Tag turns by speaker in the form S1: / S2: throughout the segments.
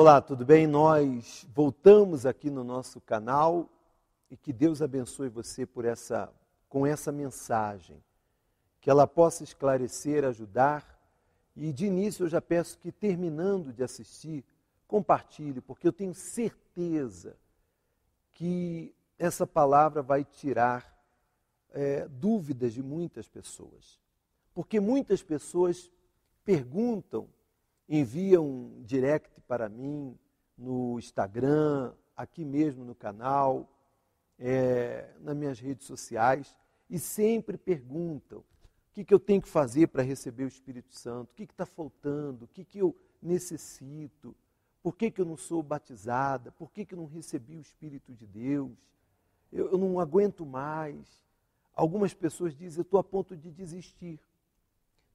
S1: Olá, tudo bem? Nós voltamos aqui no nosso canal e que Deus abençoe você por essa com essa mensagem, que ela possa esclarecer, ajudar. E de início eu já peço que terminando de assistir, compartilhe, porque eu tenho certeza que essa palavra vai tirar é, dúvidas de muitas pessoas. Porque muitas pessoas perguntam, enviam direct para mim no Instagram, aqui mesmo no canal, é, nas minhas redes sociais, e sempre perguntam o que, que eu tenho que fazer para receber o Espírito Santo, o que está faltando, o que, que eu necessito, por que, que eu não sou batizada, por que, que eu não recebi o Espírito de Deus, eu, eu não aguento mais. Algumas pessoas dizem, eu estou a ponto de desistir.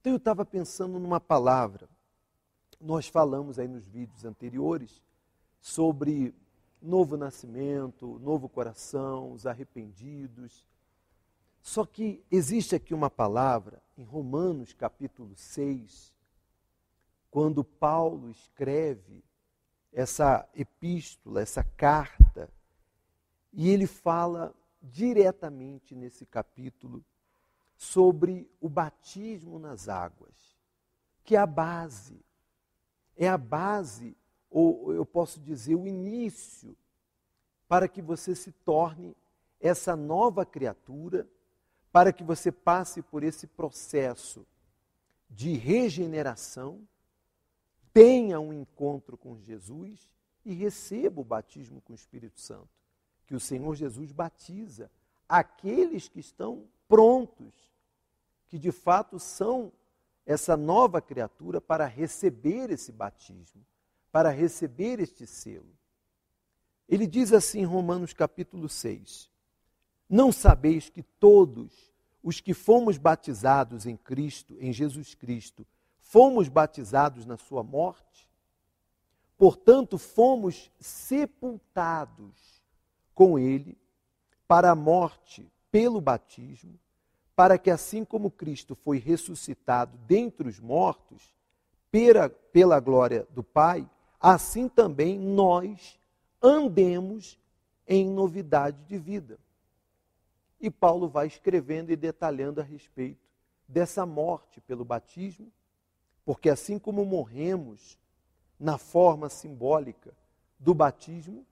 S1: Então eu estava pensando numa palavra. Nós falamos aí nos vídeos anteriores sobre novo nascimento, novo coração, os arrependidos. Só que existe aqui uma palavra em Romanos capítulo 6, quando Paulo escreve essa epístola, essa carta, e ele fala diretamente nesse capítulo sobre o batismo nas águas, que é a base, é a base ou eu posso dizer, o início para que você se torne essa nova criatura, para que você passe por esse processo de regeneração, tenha um encontro com Jesus e receba o batismo com o Espírito Santo, que o Senhor Jesus batiza aqueles que estão prontos, que de fato são essa nova criatura para receber esse batismo para receber este selo. Ele diz assim em Romanos capítulo 6: Não sabeis que todos os que fomos batizados em Cristo, em Jesus Cristo, fomos batizados na sua morte? Portanto, fomos sepultados com ele para a morte pelo batismo, para que assim como Cristo foi ressuscitado dentre os mortos, pela, pela glória do Pai, assim também nós andemos em novidade de vida. E Paulo vai escrevendo e detalhando a respeito dessa morte pelo batismo, porque assim como morremos na forma simbólica do batismo,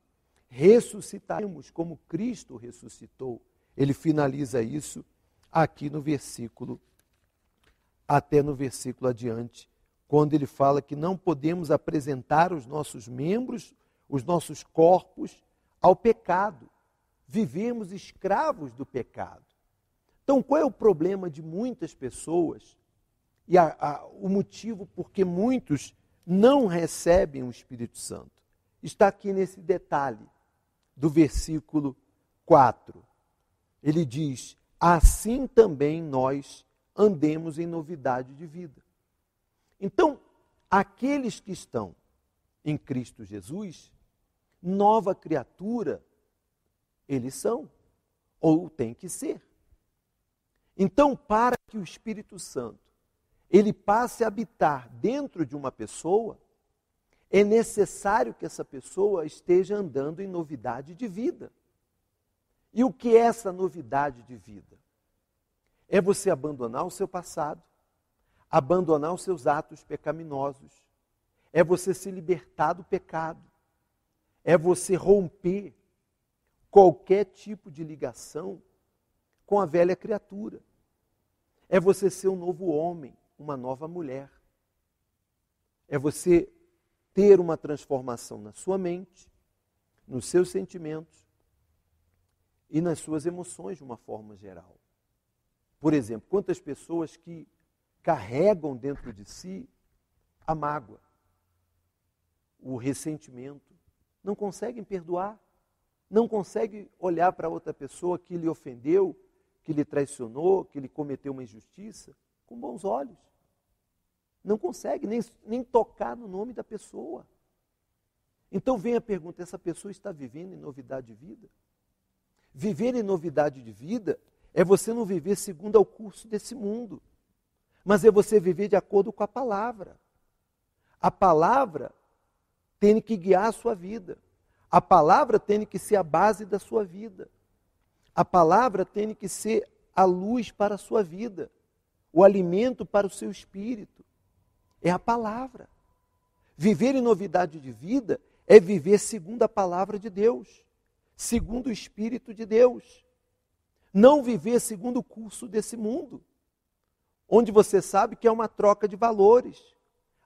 S1: ressuscitaremos como Cristo ressuscitou. Ele finaliza isso aqui no versículo, até no versículo adiante, quando ele fala que não podemos apresentar os nossos membros, os nossos corpos, ao pecado. Vivemos escravos do pecado. Então, qual é o problema de muitas pessoas e a, a, o motivo por que muitos não recebem o Espírito Santo? Está aqui nesse detalhe do versículo 4. Ele diz: Assim também nós andemos em novidade de vida. Então, aqueles que estão em Cristo Jesus, nova criatura, eles são, ou tem que ser. Então, para que o Espírito Santo ele passe a habitar dentro de uma pessoa, é necessário que essa pessoa esteja andando em novidade de vida. E o que é essa novidade de vida? É você abandonar o seu passado, abandonar os seus atos pecaminosos, é você se libertar do pecado, é você romper qualquer tipo de ligação com a velha criatura, é você ser um novo homem, uma nova mulher, é você ter uma transformação na sua mente, nos seus sentimentos e nas suas emoções de uma forma geral. Por exemplo, quantas pessoas que carregam dentro de si a mágoa, o ressentimento, não conseguem perdoar, não conseguem olhar para outra pessoa que lhe ofendeu, que lhe traicionou, que lhe cometeu uma injustiça, com bons olhos. Não consegue nem, nem tocar no nome da pessoa. Então vem a pergunta: essa pessoa está vivendo em novidade de vida? Viver em novidade de vida é você não viver segundo ao curso desse mundo mas é você viver de acordo com a palavra. A palavra tem que guiar a sua vida. A palavra tem que ser a base da sua vida. A palavra tem que ser a luz para a sua vida, o alimento para o seu espírito. É a palavra. Viver em novidade de vida é viver segundo a palavra de Deus, segundo o Espírito de Deus. Não viver segundo o curso desse mundo, onde você sabe que é uma troca de valores,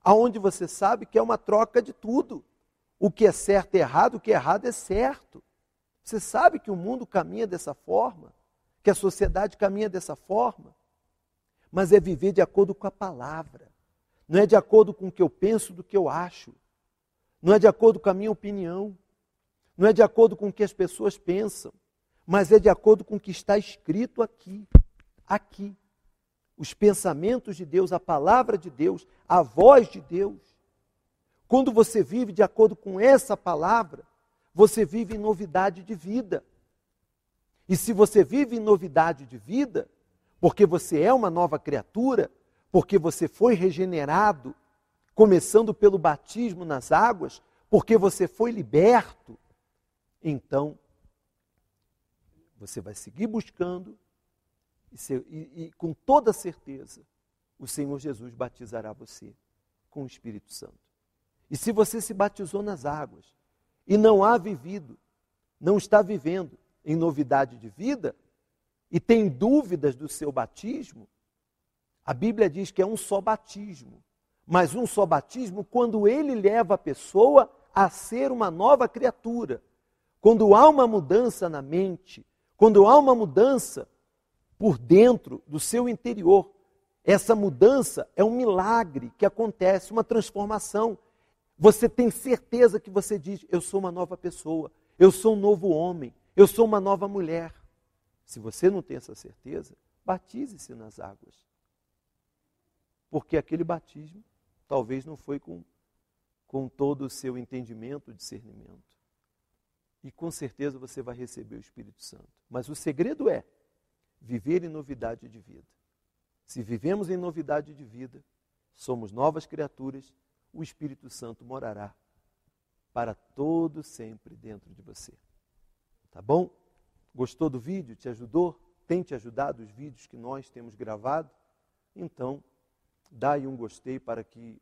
S1: aonde você sabe que é uma troca de tudo. O que é certo é errado, o que é errado é certo. Você sabe que o mundo caminha dessa forma, que a sociedade caminha dessa forma, mas é viver de acordo com a palavra, não é de acordo com o que eu penso, do que eu acho, não é de acordo com a minha opinião, não é de acordo com o que as pessoas pensam, mas é de acordo com o que está escrito aqui, aqui. Os pensamentos de Deus, a palavra de Deus, a voz de Deus. Quando você vive de acordo com essa palavra, você vive em novidade de vida. E se você vive em novidade de vida, porque você é uma nova criatura, porque você foi regenerado, começando pelo batismo nas águas, porque você foi liberto, então você vai seguir buscando e, e, e com toda certeza o Senhor Jesus batizará você com o Espírito Santo. E se você se batizou nas águas e não há vivido, não está vivendo em novidade de vida e tem dúvidas do seu batismo, a Bíblia diz que é um só batismo, mas um só batismo quando ele leva a pessoa a ser uma nova criatura. Quando há uma mudança na mente, quando há uma mudança por dentro do seu interior, essa mudança é um milagre que acontece, uma transformação. Você tem certeza que você diz: Eu sou uma nova pessoa, eu sou um novo homem, eu sou uma nova mulher. Se você não tem essa certeza, batize-se nas águas. Porque aquele batismo talvez não foi com, com todo o seu entendimento, discernimento. E com certeza você vai receber o Espírito Santo. Mas o segredo é viver em novidade de vida. Se vivemos em novidade de vida, somos novas criaturas, o Espírito Santo morará para todo sempre dentro de você. Tá bom? Gostou do vídeo? Te ajudou? Tem te ajudado os vídeos que nós temos gravado? Então, dá aí um gostei para que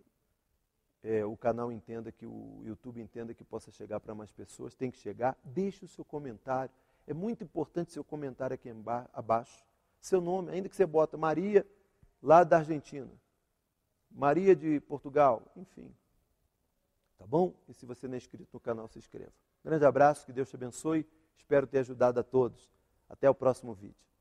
S1: é, o canal entenda, que o YouTube entenda que possa chegar para mais pessoas. Tem que chegar. Deixe o seu comentário. É muito importante seu comentário aqui abaixo. Seu nome, ainda que você bota Maria, lá da Argentina. Maria de Portugal, enfim. Tá bom? E se você não é inscrito no canal, se inscreva. Grande abraço, que Deus te abençoe. Espero ter ajudado a todos. Até o próximo vídeo.